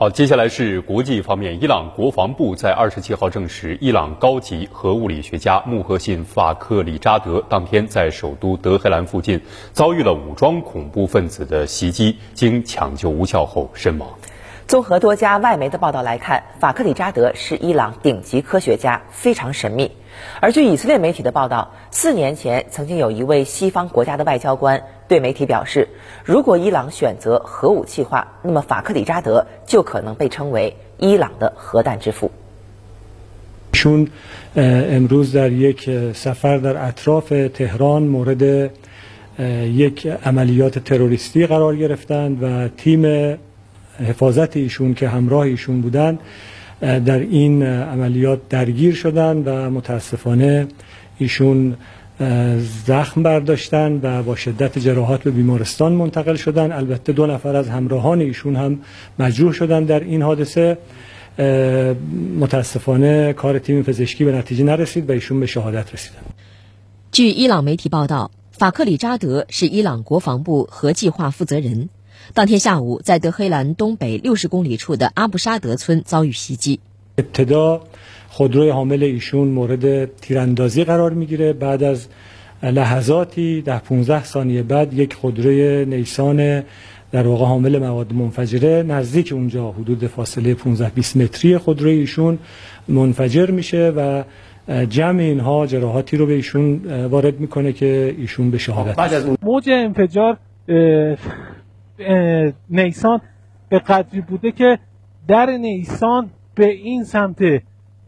好，接下来是国际方面。伊朗国防部在二十七号证实，伊朗高级核物理学家穆赫信·法克里扎德当天在首都德黑兰附近遭遇了武装恐怖分子的袭击，经抢救无效后身亡。综合多家外媒的报道来看，法克里扎德是伊朗顶级科学家，非常神秘。而据以色列媒体的报道，四年前曾经有一位西方国家的外交官对媒体表示，如果伊朗选择核武器化，那么法克里扎德就可能被称为伊朗的核弹之父。چون امروز در یک سفر در اطراف تهران مورد یک عملیات تروریستی قرار گرفتند و تیم حفاظت ایشون که همراه ایشون بودند در این عملیات درگیر شدند و متاسفانه ایشون زخم برداشتن و با شدت جراحات به بیمارستان منتقل شدن البته دو نفر از همراهان ایشون هم مجروح شدن در این حادثه متاسفانه کار تیم پزشکی به نتیجه نرسید و ایشون به شهادت رسیدن 据伊朗媒体报道，法克里扎德是伊朗国防部核计划负责人。当天下午，在德黑兰东北六十公里处的阿布沙德村遭遇袭击。 ابتدا خودروی حامل ایشون مورد تیراندازی قرار می‌گیره. بعد از لحظاتی در 15 ثانیه بعد یک خودروی نیسان در واقع حامل مواد منفجره نزدیک اونجا حدود فاصله 15 20 متری خودروی ایشون منفجر میشه و جمع اینها جراحاتی رو به ایشون وارد می‌کنه که ایشون به شهادت بعد از موج انفجار نیسان به قدری بوده که در نیسان به این سمت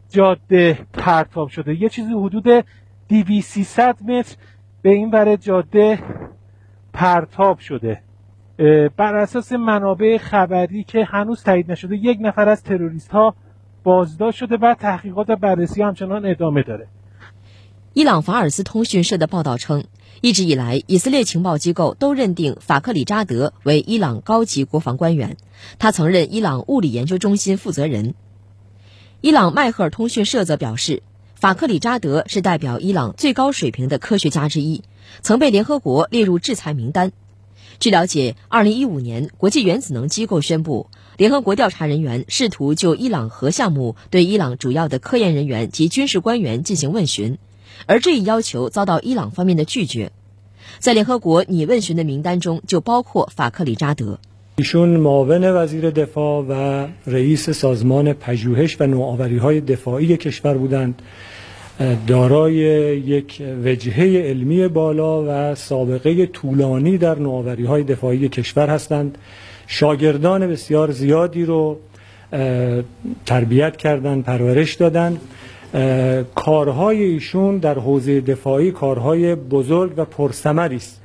جاده پرتاب شده یه چیزی حدود 200 متر به این ور جاده پرتاب شده بر اساس منابع خبری که هنوز تایید نشده یک نفر از تروریست ها بازداشت شده و تحقیقات و بررسی همچنان ادامه داره 伊朗法尔斯通讯社的报道称，一直以来，以色列情报机构都认定法克里扎德为伊朗高级国防官员。他曾任伊朗物理研究中心负责人。 伊朗迈赫尔通讯社则表示，法克里扎德是代表伊朗最高水平的科学家之一，曾被联合国列入制裁名单。据了解，2015年，国际原子能机构宣布，联合国调查人员试图就伊朗核项目对伊朗主要的科研人员及军事官员进行问询。而这一要求遭到伊朗方面的拒绝，在联合国拟问询的名单中就包括法克里扎德。ایشون معاون وزیر دفاع و رئیس سازمان پژوهش و نوآوری های دفاعی کشور بودند. دارای یک وجهه علمی بالا و سابقه طولانی در نوآوری های دفاعی کشور هستند. شاگردان بسیار زیادی رو تربیت کردند پرورش دادند کارهای ایشون در حوزه دفاعی کارهای بزرگ و پرثمری است.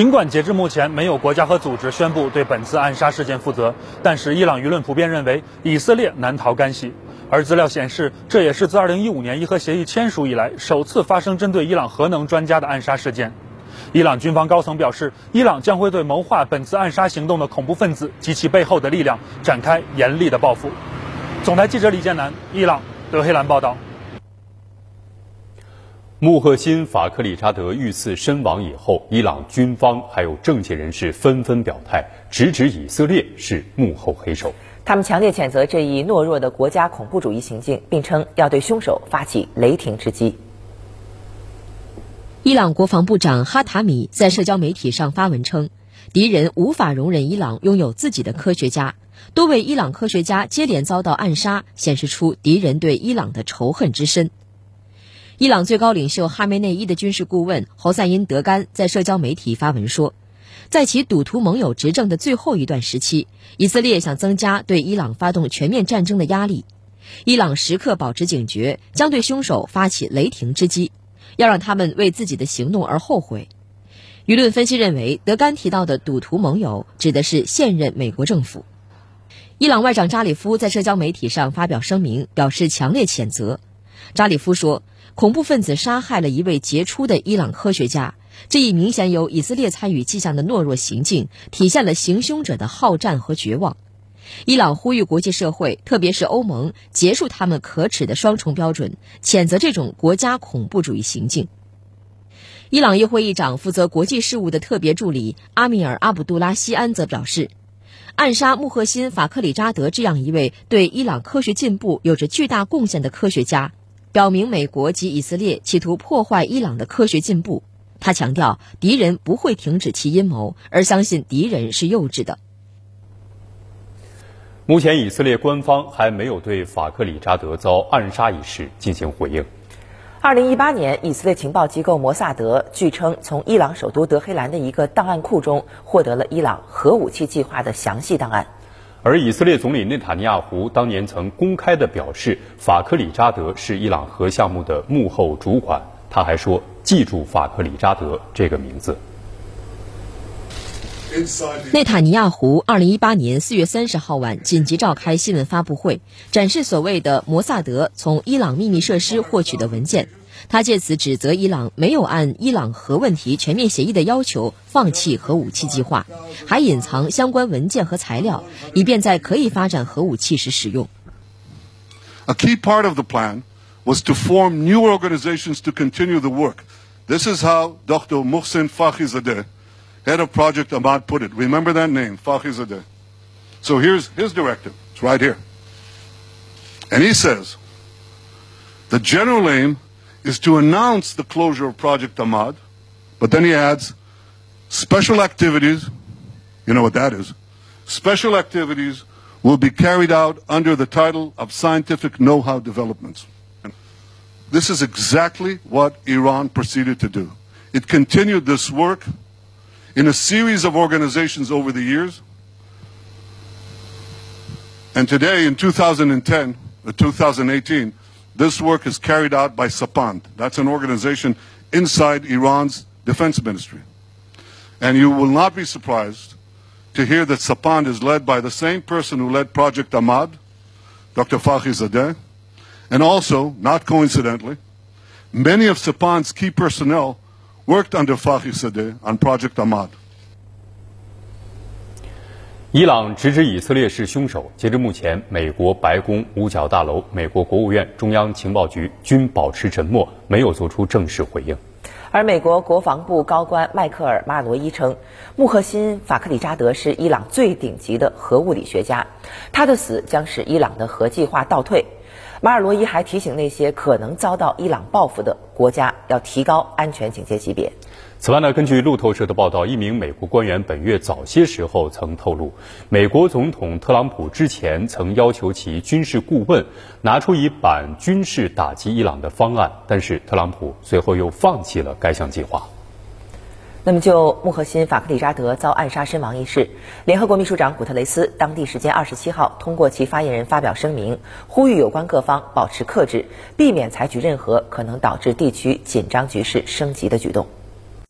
尽管截至目前没有国家和组织宣布对本次暗杀事件负责，但是伊朗舆论普遍认为以色列难逃干系。而资料显示，这也是自2015年伊核协议签署以来首次发生针对伊朗核能专家的暗杀事件。伊朗军方高层表示，伊朗将会对谋划本次暗杀行动的恐怖分子及其背后的力量展开严厉的报复。总台记者李建南，伊朗。德黑兰报道：穆赫辛·法克里扎德遇刺身亡以后，伊朗军方还有政界人士纷纷表态，直指以色列是幕后黑手。他们强烈谴责这一懦弱的国家恐怖主义行径，并称要对凶手发起雷霆之击。伊朗国防部长哈塔米在社交媒体上发文称，敌人无法容忍伊朗拥有自己的科学家。多位伊朗科学家接连遭到暗杀，显示出敌人对伊朗的仇恨之深。伊朗最高领袖哈梅内伊的军事顾问侯赛因德甘在社交媒体发文说，在其赌徒盟友执政的最后一段时期，以色列想增加对伊朗发动全面战争的压力。伊朗时刻保持警觉，将对凶手发起雷霆之击，要让他们为自己的行动而后悔。舆论分析认为，德甘提到的赌徒盟友指的是现任美国政府。伊朗外长扎里夫在社交媒体上发表声明，表示强烈谴责。扎里夫说：“恐怖分子杀害了一位杰出的伊朗科学家，这一明显有以色列参与迹象的懦弱行径，体现了行凶者的好战和绝望。”伊朗呼吁国际社会，特别是欧盟，结束他们可耻的双重标准，谴责这种国家恐怖主义行径。伊朗议会议长负责国际事务的特别助理阿米尔·阿卜杜拉西安则表示。暗杀穆赫辛·法克里扎德这样一位对伊朗科学进步有着巨大贡献的科学家，表明美国及以色列企图破坏伊朗的科学进步。他强调，敌人不会停止其阴谋，而相信敌人是幼稚的。目前，以色列官方还没有对法克里扎德遭暗杀一事进行回应。二零一八年，以色列情报机构摩萨德据称从伊朗首都德黑兰的一个档案库中获得了伊朗核武器计划的详细档案。而以色列总理内塔尼亚胡当年曾公开的表示，法克里扎德是伊朗核项目的幕后主管。他还说：“记住法克里扎德这个名字。”内塔尼亚胡二零一八年四月三十号晚紧急召开新闻发布会，展示所谓的摩萨德从伊朗秘密设施获取的文件。他借此指责伊朗没有按伊朗核问题全面协议的要求放弃核武器计划，还隐藏相关文件和材料，以便在可以发展核武器时使用。A key part of the plan was to form new organizations to continue the work. This is how Dr. Mohsen Fakhrizadeh, head of Project Ahmad, put it. Remember that name, Fakhrizadeh. So here's his directive. It's right here. And he says, the general aim is to announce the closure of Project Ahmad, but then he adds, special activities, you know what that is, special activities will be carried out under the title of scientific know-how developments. This is exactly what Iran proceeded to do. It continued this work in a series of organizations over the years. And today, in 2010, or 2018, this work is carried out by Sapand. That's an organization inside Iran's defense ministry. And you will not be surprised to hear that Sapand is led by the same person who led Project Ahmad, Dr. Fakhi Zadeh, and also, not coincidentally, many of Sapand's key personnel worked under Fakhi Zadeh on Project Ahmad. 伊朗直指以色列是凶手。截至目前，美国白宫、五角大楼、美国国务院、中央情报局均保持沉默，没有做出正式回应。而美国国防部高官迈克尔·马尔罗伊称，穆赫辛·法克里扎德是伊朗最顶级的核物理学家，他的死将使伊朗的核计划倒退。马尔罗伊还提醒那些可能遭到伊朗报复的国家，要提高安全警戒级别。此外呢，根据路透社的报道，一名美国官员本月早些时候曾透露，美国总统特朗普之前曾要求其军事顾问拿出一版军事打击伊朗的方案，但是特朗普随后又放弃了该项计划。那么，就穆赫辛·法克里扎德遭暗杀身亡一事，联合国秘书长古特雷斯当地时间二十七号通过其发言人发表声明，呼吁有关各方保持克制，避免采取任何可能导致地区紧张局势升级的举动。